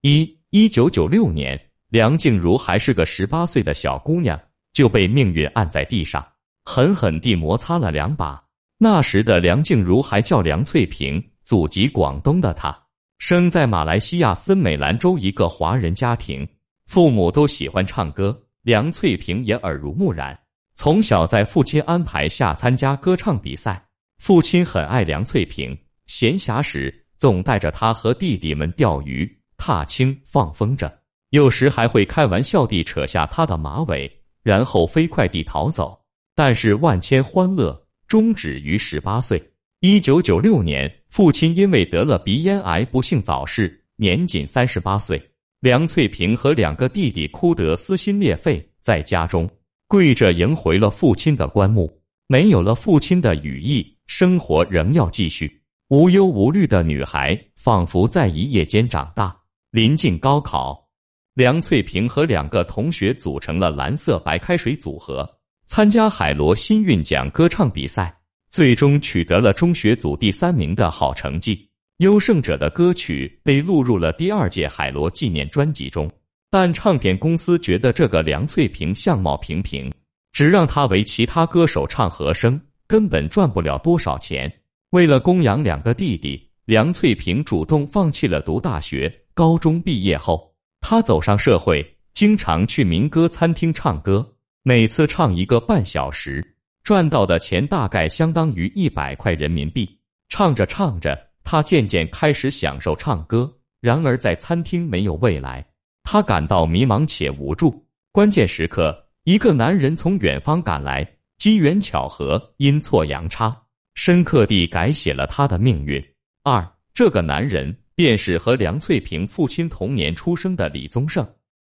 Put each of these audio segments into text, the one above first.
一，一九九六年，梁静茹还是个十八岁的小姑娘，就被命运按在地上，狠狠地摩擦了两把。那时的梁静茹还叫梁翠萍，祖籍广东的她，生在马来西亚森美兰州一个华人家庭，父母都喜欢唱歌，梁翠萍也耳濡目染，从小在父亲安排下参加歌唱比赛。父亲很爱梁翠萍，闲暇时总带着她和弟弟们钓鱼、踏青、放风筝，有时还会开玩笑地扯下她的马尾，然后飞快地逃走。但是万千欢乐。终止于十八岁。一九九六年，父亲因为得了鼻咽癌不幸早逝，年仅三十八岁。梁翠萍和两个弟弟哭得撕心裂肺，在家中跪着迎回了父亲的棺木。没有了父亲的羽翼，生活仍要继续。无忧无虑的女孩，仿佛在一夜间长大。临近高考，梁翠萍和两个同学组成了蓝色白开水组合。参加海螺新韵奖歌唱比赛，最终取得了中学组第三名的好成绩。优胜者的歌曲被录入了第二届海螺纪念专辑中，但唱片公司觉得这个梁翠萍相貌平平，只让她为其他歌手唱和声，根本赚不了多少钱。为了供养两个弟弟，梁翠萍主动放弃了读大学。高中毕业后，他走上社会，经常去民歌餐厅唱歌。每次唱一个半小时，赚到的钱大概相当于一百块人民币。唱着唱着，他渐渐开始享受唱歌。然而，在餐厅没有未来，他感到迷茫且无助。关键时刻，一个男人从远方赶来，机缘巧合，阴错阳差，深刻地改写了他的命运。二，这个男人便是和梁翠萍父亲同年出生的李宗盛。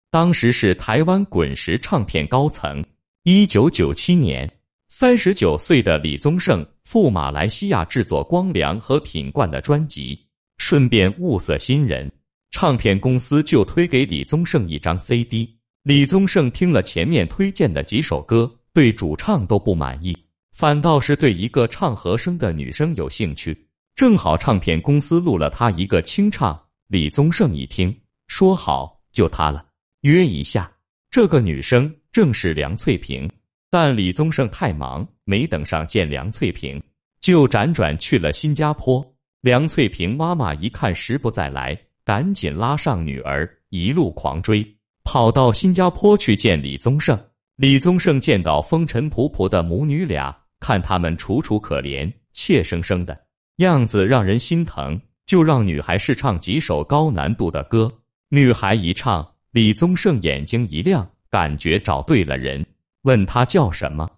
当时是台湾滚石唱片高层。一九九七年，三十九岁的李宗盛赴马来西亚制作光良和品冠的专辑，顺便物色新人。唱片公司就推给李宗盛一张 CD。李宗盛听了前面推荐的几首歌，对主唱都不满意，反倒是对一个唱和声的女生有兴趣。正好唱片公司录了他一个清唱，李宗盛一听，说好，就他了。约一下，这个女生正是梁翠萍，但李宗盛太忙，没等上见梁翠萍，就辗转去了新加坡。梁翠萍妈妈一看时不再来，赶紧拉上女儿，一路狂追，跑到新加坡去见李宗盛。李宗盛见到风尘仆仆的母女俩，看他们楚楚可怜、怯生生的样子，让人心疼，就让女孩试唱几首高难度的歌。女孩一唱。李宗盛眼睛一亮，感觉找对了人，问他叫什么，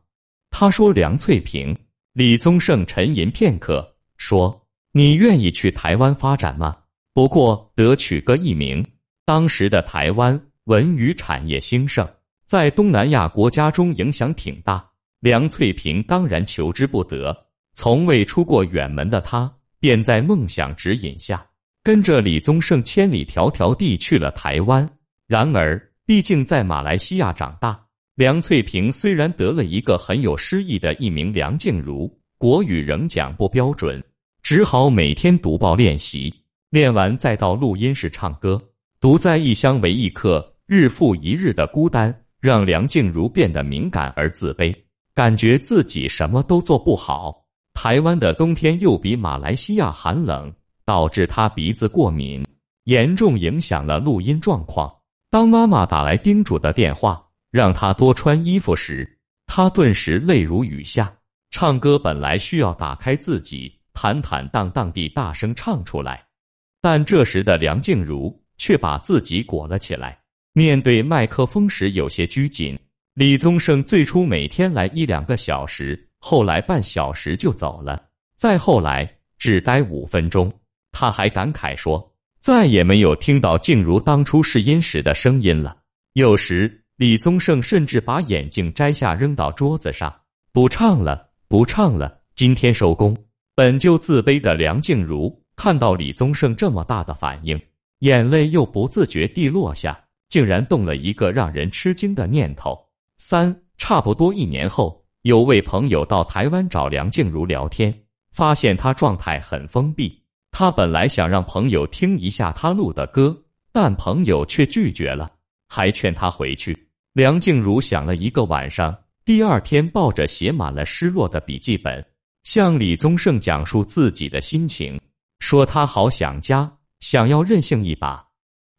他说梁翠萍。李宗盛沉吟片刻，说：“你愿意去台湾发展吗？不过得取个艺名。当时的台湾文娱产业兴盛，在东南亚国家中影响挺大。梁翠萍当然求之不得，从未出过远门的他，便在梦想指引下，跟着李宗盛千里迢迢地去了台湾。”然而，毕竟在马来西亚长大，梁翠萍虽然得了一个很有诗意的艺名梁静茹，国语仍讲不标准，只好每天读报练习，练完再到录音室唱歌。独在异乡为异客，日复一日的孤单，让梁静茹变得敏感而自卑，感觉自己什么都做不好。台湾的冬天又比马来西亚寒冷，导致他鼻子过敏，严重影响了录音状况。当妈妈打来叮嘱的电话，让他多穿衣服时，他顿时泪如雨下。唱歌本来需要打开自己，坦坦荡荡地大声唱出来，但这时的梁静茹却把自己裹了起来，面对麦克风时有些拘谨。李宗盛最初每天来一两个小时，后来半小时就走了，再后来只待五分钟。他还感慨说。再也没有听到静茹当初试音时的声音了。有时李宗盛甚至把眼镜摘下扔到桌子上，不唱了，不唱了，今天收工。本就自卑的梁静茹看到李宗盛这么大的反应，眼泪又不自觉地落下，竟然动了一个让人吃惊的念头。三差不多一年后，有位朋友到台湾找梁静茹聊天，发现她状态很封闭。他本来想让朋友听一下他录的歌，但朋友却拒绝了，还劝他回去。梁静茹想了一个晚上，第二天抱着写满了失落的笔记本，向李宗盛讲述自己的心情，说他好想家，想要任性一把，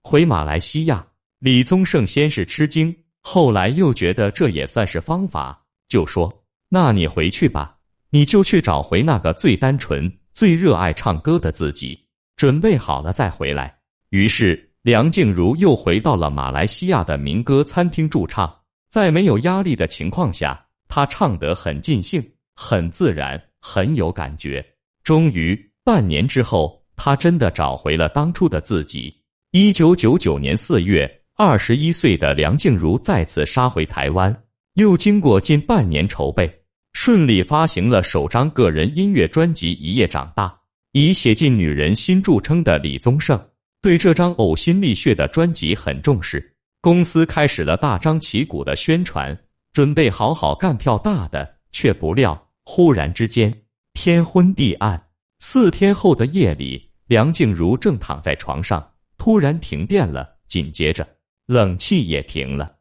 回马来西亚。李宗盛先是吃惊，后来又觉得这也算是方法，就说：“那你回去吧，你就去找回那个最单纯、最热爱唱歌的自己，准备好了再回来。”于是。梁静茹又回到了马来西亚的民歌餐厅驻唱，在没有压力的情况下，她唱得很尽兴，很自然，很有感觉。终于，半年之后，她真的找回了当初的自己。一九九九年四月，二十一岁的梁静茹再次杀回台湾，又经过近半年筹备，顺利发行了首张个人音乐专辑《一夜长大》。以写进女人心著称的李宗盛。对这张呕心沥血的专辑很重视，公司开始了大张旗鼓的宣传，准备好好干票大的，却不料忽然之间天昏地暗。四天后的夜里，梁静茹正躺在床上，突然停电了，紧接着冷气也停了。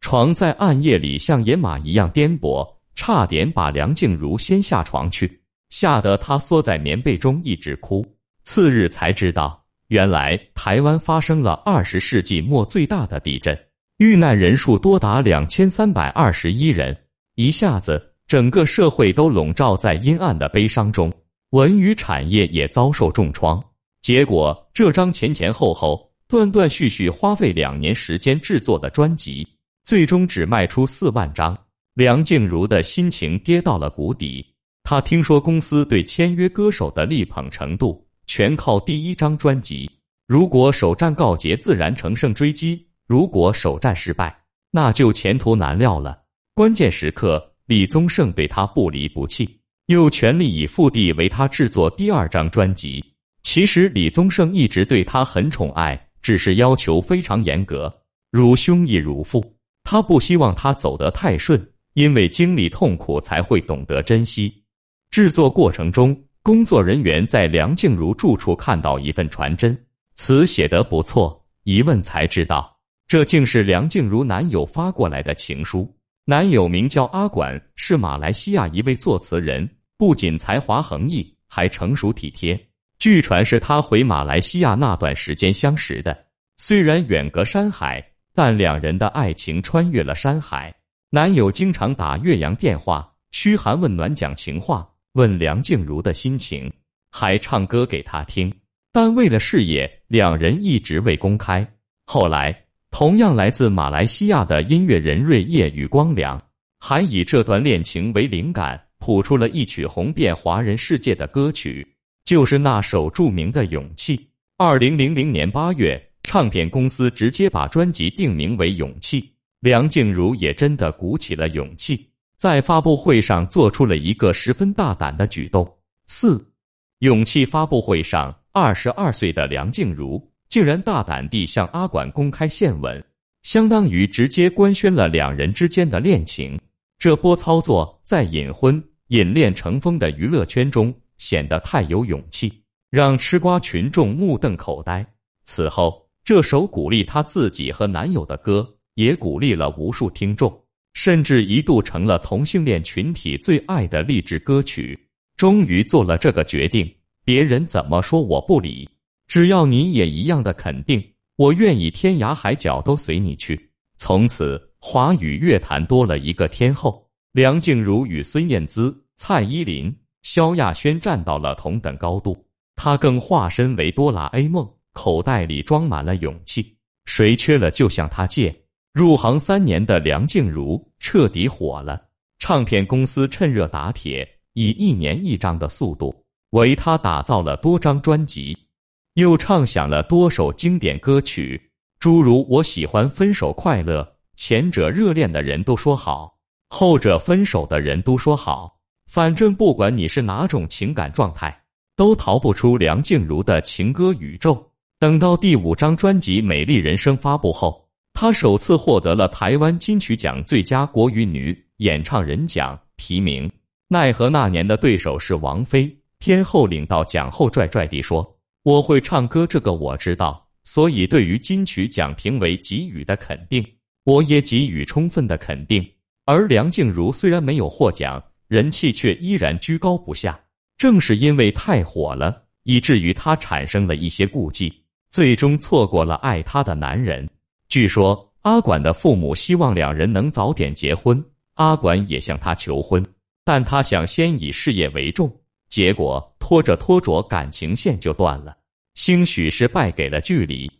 床在暗夜里像野马一样颠簸，差点把梁静茹掀下床去，吓得她缩在棉被中一直哭。次日才知道。原来台湾发生了二十世纪末最大的地震，遇难人数多达两千三百二十一人，一下子整个社会都笼罩在阴暗的悲伤中，文娱产业也遭受重创。结果，这张前前后后、断断续续花费两年时间制作的专辑，最终只卖出四万张。梁静茹的心情跌到了谷底。她听说公司对签约歌手的力捧程度。全靠第一张专辑。如果首战告捷，自然乘胜追击；如果首战失败，那就前途难料了。关键时刻，李宗盛对她不离不弃，又全力以赴地为她制作第二张专辑。其实李宗盛一直对她很宠爱，只是要求非常严格，如兄亦如父。他不希望他走得太顺，因为经历痛苦才会懂得珍惜。制作过程中。工作人员在梁静茹住处看到一份传真，词写得不错，一问才知道，这竟是梁静茹男友发过来的情书。男友名叫阿管，是马来西亚一位作词人，不仅才华横溢，还成熟体贴。据传是他回马来西亚那段时间相识的，虽然远隔山海，但两人的爱情穿越了山海。男友经常打岳阳电话，嘘寒问暖，讲情话。问梁静茹的心情，还唱歌给她听，但为了事业，两人一直未公开。后来，同样来自马来西亚的音乐人瑞叶与光良，还以这段恋情为灵感，谱出了一曲红遍华人世界的歌曲，就是那首著名的《勇气》。二零零零年八月，唱片公司直接把专辑定名为《勇气》，梁静茹也真的鼓起了勇气。在发布会上做出了一个十分大胆的举动。四勇气发布会上，二十二岁的梁静茹竟然大胆地向阿管公开献吻，相当于直接官宣了两人之间的恋情。这波操作在隐婚、隐恋成风的娱乐圈中显得太有勇气，让吃瓜群众目瞪口呆。此后，这首鼓励她自己和男友的歌，也鼓励了无数听众。甚至一度成了同性恋群体最爱的励志歌曲。终于做了这个决定，别人怎么说我不理，只要你也一样的肯定，我愿意天涯海角都随你去。从此，华语乐坛多了一个天后，梁静茹与孙燕姿、蔡依林、萧亚轩站到了同等高度。她更化身为哆啦 A 梦，口袋里装满了勇气，谁缺了就向他借。入行三年的梁静茹彻底火了，唱片公司趁热打铁，以一年一张的速度为她打造了多张专辑，又唱响了多首经典歌曲，诸如《我喜欢分手快乐》，前者热恋的人都说好，后者分手的人都说好，反正不管你是哪种情感状态，都逃不出梁静茹的情歌宇宙。等到第五张专辑《美丽人生》发布后。她首次获得了台湾金曲奖最佳国语女演唱人奖提名，奈何那年的对手是王菲。天后领到奖后，拽拽地说：“我会唱歌，这个我知道，所以对于金曲奖评委给予的肯定，我也给予充分的肯定。而梁静茹虽然没有获奖，人气却依然居高不下。正是因为太火了，以至于她产生了一些顾忌，最终错过了爱她的男人。据说阿管的父母希望两人能早点结婚，阿管也向他求婚，但他想先以事业为重，结果拖着拖着感情线就断了。兴许是败给了距离，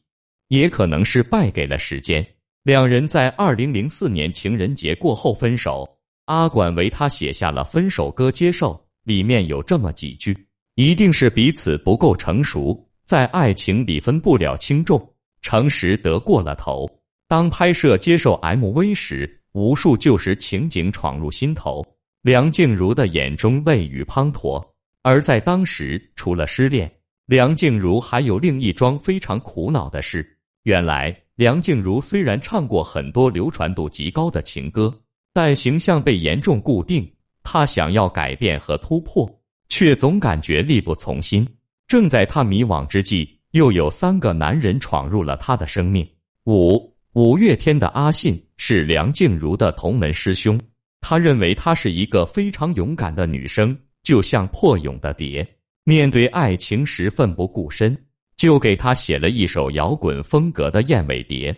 也可能是败给了时间。两人在二零零四年情人节过后分手，阿管为他写下了分手歌，接受里面有这么几句：一定是彼此不够成熟，在爱情里分不了轻重，诚实得过了头。当拍摄接受 MV 时，无数旧时情景闯入心头，梁静茹的眼中泪雨滂沱。而在当时，除了失恋。梁静茹还有另一桩非常苦恼的事。原来，梁静茹虽然唱过很多流传度极高的情歌，但形象被严重固定。她想要改变和突破，却总感觉力不从心。正在他迷惘之际，又有三个男人闯入了他的生命。五五月天的阿信是梁静茹的同门师兄，他认为她是一个非常勇敢的女生，就像破蛹的蝶。面对爱情时奋不顾身，就给他写了一首摇滚风格的《燕尾蝶》。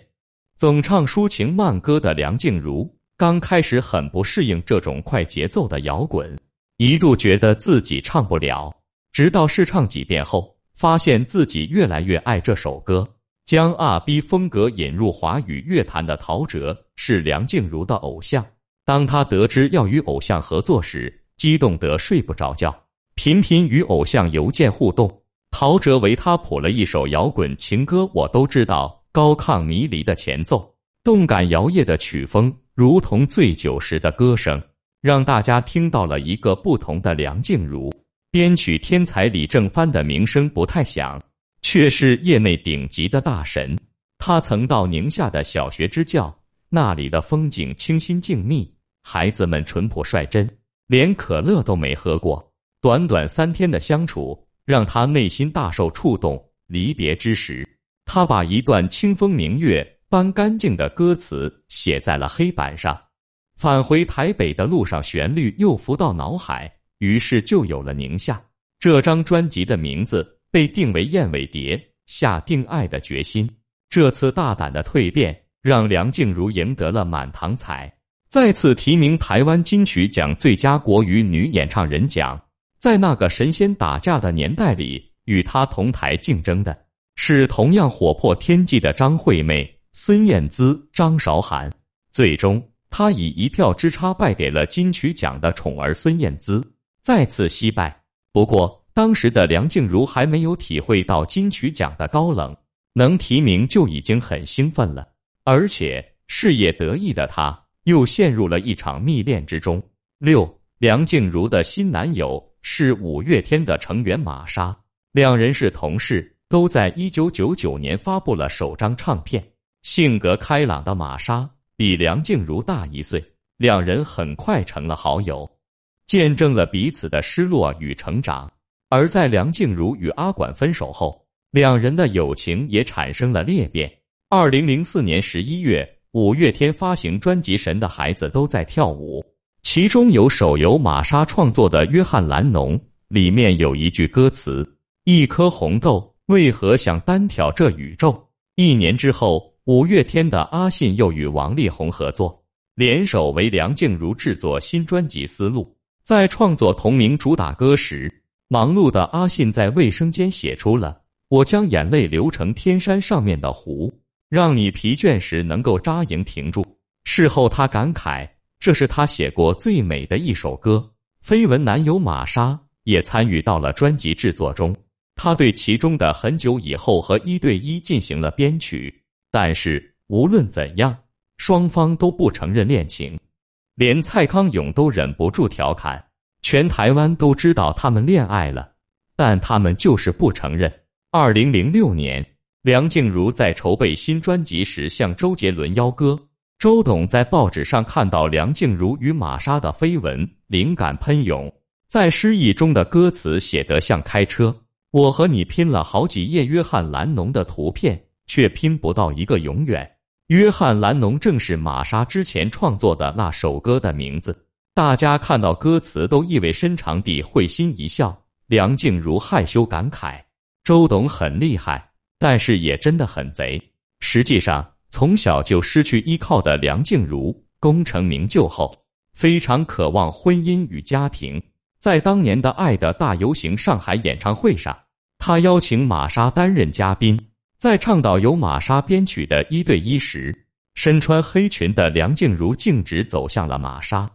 总唱抒情慢歌的梁静茹，刚开始很不适应这种快节奏的摇滚，一度觉得自己唱不了。直到试唱几遍后，发现自己越来越爱这首歌。将 R&B 风格引入华语乐坛的陶喆是梁静茹的偶像。当他得知要与偶像合作时，激动得睡不着觉。频频与偶像邮件互动，陶喆为他谱了一首摇滚情歌，我都知道。高亢迷离的前奏，动感摇曳的曲风，如同醉酒时的歌声，让大家听到了一个不同的梁静茹。编曲天才李正帆的名声不太响，却是业内顶级的大神。他曾到宁夏的小学支教，那里的风景清新静谧，孩子们淳朴率真，连可乐都没喝过。短短三天的相处，让他内心大受触动。离别之时，他把一段“清风明月般干净”的歌词写在了黑板上。返回台北的路上，旋律又浮到脑海，于是就有了宁夏。这张专辑的名字被定为《燕尾蝶》，下定爱的决心。这次大胆的蜕变，让梁静茹赢得了满堂彩，再次提名台湾金曲奖最佳国语女演唱人奖。在那个神仙打架的年代里，与她同台竞争的是同样火破天际的张惠妹、孙燕姿、张韶涵。最终，她以一票之差败给了金曲奖的宠儿孙燕姿，再次惜败。不过，当时的梁静茹还没有体会到金曲奖的高冷，能提名就已经很兴奋了。而且，事业得意的她又陷入了一场蜜恋之中。六，梁静茹的新男友。是五月天的成员玛莎，两人是同事，都在一九九九年发布了首张唱片。性格开朗的玛莎比梁静茹大一岁，两人很快成了好友，见证了彼此的失落与成长。而在梁静茹与阿管分手后，两人的友情也产生了裂变。二零零四年十一月，五月天发行专辑《神的孩子都在跳舞》。其中有手游玛莎创作的《约翰兰农》，里面有一句歌词：“一颗红豆为何想单挑这宇宙？”一年之后，五月天的阿信又与王力宏合作，联手为梁静茹制作新专辑《思路》。在创作同名主打歌时，忙碌的阿信在卫生间写出了“我将眼泪流成天山上面的湖，让你疲倦时能够扎营停住。”事后他感慨。这是他写过最美的一首歌。绯闻男友玛莎也参与到了专辑制作中，他对其中的很久以后和一对一进行了编曲。但是无论怎样，双方都不承认恋情，连蔡康永都忍不住调侃：全台湾都知道他们恋爱了，但他们就是不承认。二零零六年，梁静茹在筹备新专辑时向周杰伦邀歌。周董在报纸上看到梁静茹与玛莎的绯闻，灵感喷涌，在诗意中的歌词写得像开车。我和你拼了好几页约翰兰农的图片，却拼不到一个永远。约翰·兰农正是玛莎之前创作的那首歌的名字。大家看到歌词都意味深长地会心一笑。梁静茹害羞感慨：“周董很厉害，但是也真的很贼。”实际上，从小就失去依靠的梁静茹，功成名就后，非常渴望婚姻与家庭。在当年的《爱的大游行》上海演唱会上，他邀请玛莎担任嘉宾。在倡导由玛莎编曲的一对一时，身穿黑裙的梁静茹径直走向了玛莎，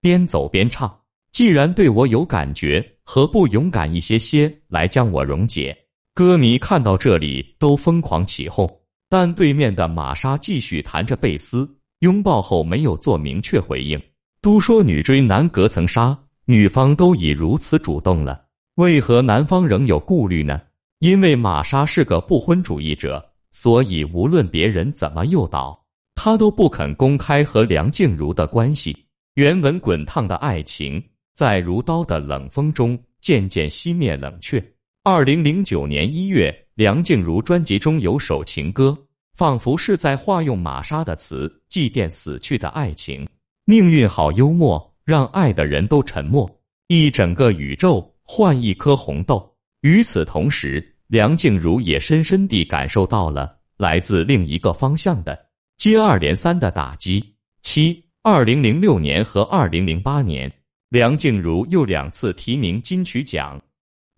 边走边唱：“既然对我有感觉，何不勇敢一些些，来将我溶解？”歌迷看到这里都疯狂起哄，但对面的玛莎继续弹着贝斯，拥抱后没有做明确回应。都说女追男隔层纱，女方都已如此主动了，为何男方仍有顾虑呢？因为玛莎是个不婚主义者，所以无论别人怎么诱导，她都不肯公开和梁静茹的关系。原文滚烫的爱情，在如刀的冷风中渐渐熄灭冷却。二零零九年一月，梁静茹专辑中有首情歌，仿佛是在化用玛莎的词，祭奠死去的爱情。命运好幽默，让爱的人都沉默。一整个宇宙换一颗红豆。与此同时。梁静茹也深深地感受到了来自另一个方向的接二连三的打击。七，二零零六年和二零零八年，梁静茹又两次提名金曲奖，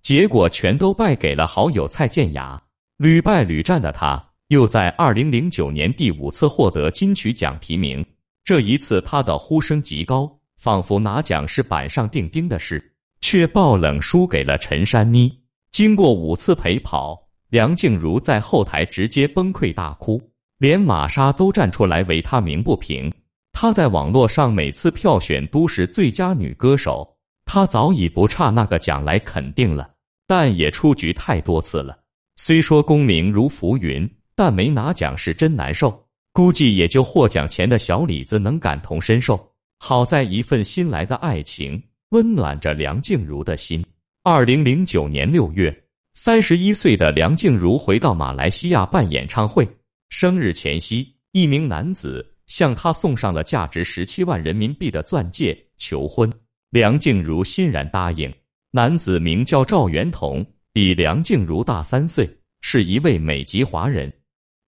结果全都败给了好友蔡健雅。屡败屡战的她，又在二零零九年第五次获得金曲奖提名。这一次，她的呼声极高，仿佛拿奖是板上钉钉的事，却爆冷输给了陈珊妮。经过五次陪跑，梁静茹在后台直接崩溃大哭，连玛莎都站出来为她鸣不平。她在网络上每次票选都是最佳女歌手，她早已不差那个奖来肯定了，但也出局太多次了。虽说功名如浮云，但没拿奖是真难受。估计也就获奖前的小李子能感同身受。好在一份新来的爱情温暖着梁静茹的心。二零零九年六月，三十一岁的梁静茹回到马来西亚办演唱会。生日前夕，一名男子向她送上了价值十七万人民币的钻戒求婚，梁静茹欣然答应。男子名叫赵元同，比梁静茹大三岁，是一位美籍华人，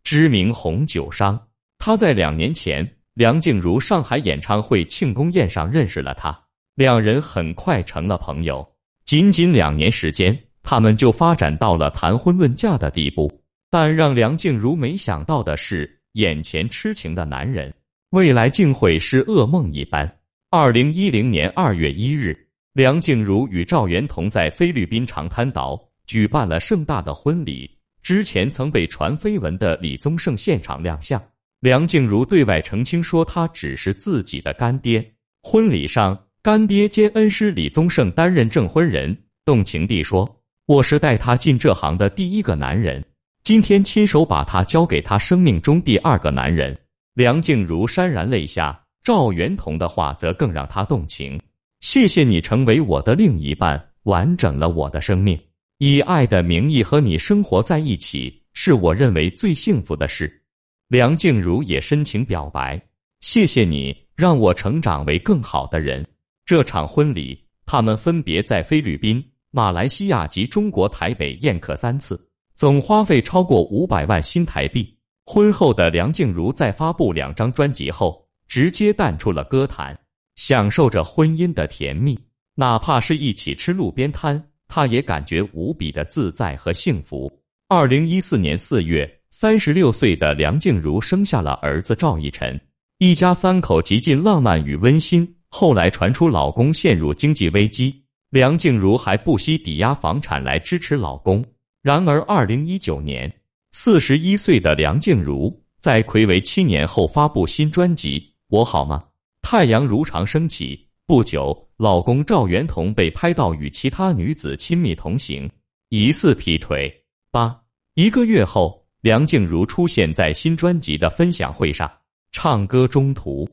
知名红酒商。他在两年前梁静茹上海演唱会庆功宴上认识了他，两人很快成了朋友。仅仅两年时间，他们就发展到了谈婚论嫁的地步。但让梁静茹没想到的是，眼前痴情的男人，未来竟会是噩梦一般。二零一零年二月一日，梁静茹与赵元同在菲律宾长滩岛举办了盛大的婚礼。之前曾被传绯闻的李宗盛现场亮相，梁静茹对外澄清说，他只是自己的干爹。婚礼上。干爹兼恩师李宗盛担任证婚人，动情地说：“我是带他进这行的第一个男人，今天亲手把他交给他生命中第二个男人。”梁静茹潸然泪下，赵元同的话则更让他动情：“谢谢你成为我的另一半，完整了我的生命。以爱的名义和你生活在一起，是我认为最幸福的事。”梁静茹也深情表白：“谢谢你，让我成长为更好的人。”这场婚礼，他们分别在菲律宾、马来西亚及中国台北宴客三次，总花费超过五百万新台币。婚后的梁静茹在发布两张专辑后，直接淡出了歌坛，享受着婚姻的甜蜜。哪怕是一起吃路边摊，她也感觉无比的自在和幸福。二零一四年四月，三十六岁的梁静茹生下了儿子赵奕晨，一家三口极尽浪漫与温馨。后来传出老公陷入经济危机，梁静茹还不惜抵押房产来支持老公。然而，二零一九年，四十一岁的梁静茹在暌违七年后发布新专辑《我好吗》，太阳如常升起。不久，老公赵元同被拍到与其他女子亲密同行，疑似劈腿。八一个月后，梁静茹出现在新专辑的分享会上，唱歌中途。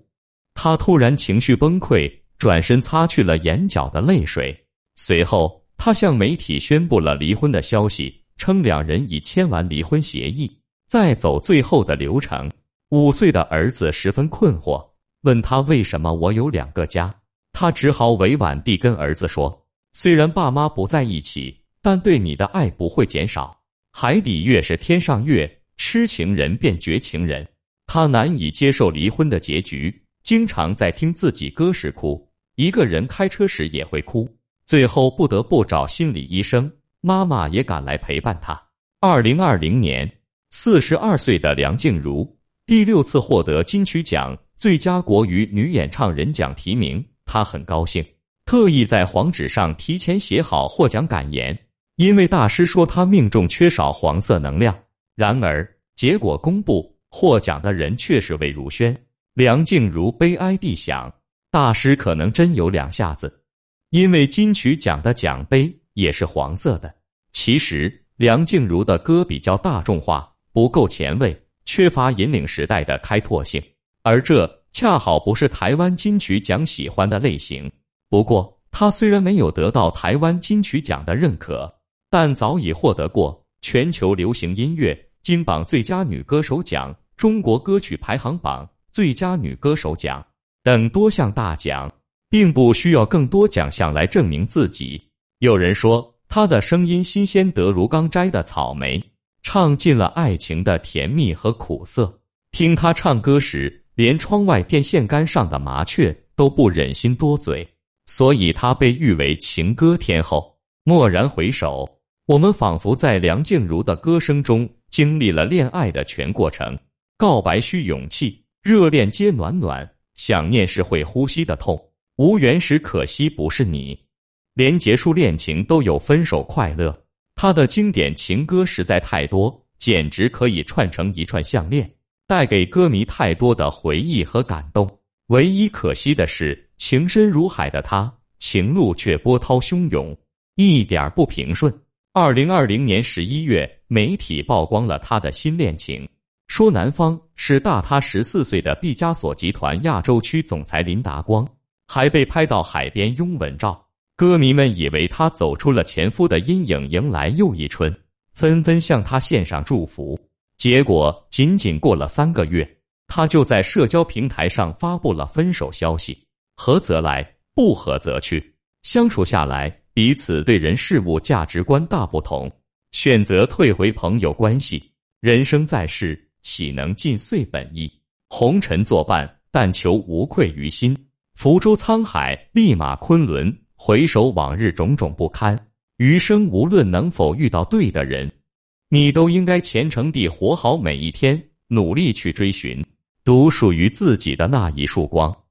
他突然情绪崩溃，转身擦去了眼角的泪水。随后，他向媒体宣布了离婚的消息，称两人已签完离婚协议。再走最后的流程。五岁的儿子十分困惑，问他为什么我有两个家。他只好委婉地跟儿子说：“虽然爸妈不在一起，但对你的爱不会减少。海底月是天上月，痴情人变绝情人。”他难以接受离婚的结局，经常在听自己歌时哭，一个人开车时也会哭，最后不得不找心理医生。妈妈也赶来陪伴他。二零二零年，四十二岁的梁静茹第六次获得金曲奖最佳国语女演唱人奖提名。她很高兴，特意在黄纸上提前写好获奖感言，因为大师说她命中缺少黄色能量。然而结果公布，获奖的人却是魏如萱。梁静茹悲哀地想，大师可能真有两下子，因为金曲奖的奖杯也是黄色的。其实梁静茹的歌比较大众化，不够前卫，缺乏引领时代的开拓性，而这。恰好不是台湾金曲奖喜欢的类型。不过，他虽然没有得到台湾金曲奖的认可，但早已获得过全球流行音乐金榜最佳女歌手奖、中国歌曲排行榜最佳女歌手奖等多项大奖，并不需要更多奖项来证明自己。有人说，她的声音新鲜得如刚摘的草莓，唱尽了爱情的甜蜜和苦涩。听他唱歌时。连窗外电线杆上的麻雀都不忍心多嘴，所以她被誉为情歌天后。蓦然回首，我们仿佛在梁静茹的歌声中经历了恋爱的全过程。告白需勇气，热恋皆暖暖，想念是会呼吸的痛，无缘时可惜不是你。连结束恋情都有分手快乐，他的经典情歌实在太多，简直可以串成一串项链。带给歌迷太多的回忆和感动，唯一可惜的是，情深如海的他，情路却波涛汹涌，一点不平顺。二零二零年十一月，媒体曝光了他的新恋情，说男方是大他十四岁的毕加索集团亚洲区总裁林达光，还被拍到海边拥吻照。歌迷们以为他走出了前夫的阴影，迎来又一春，纷纷向他献上祝福。结果仅仅过了三个月，他就在社交平台上发布了分手消息。合则来，不合则去。相处下来，彼此对人事物价值观大不同，选择退回朋友关系。人生在世，岂能尽遂本意？红尘作伴，但求无愧于心。浮舟沧海，立马昆仑。回首往日种种不堪，余生无论能否遇到对的人。你都应该虔诚地活好每一天，努力去追寻独属于自己的那一束光。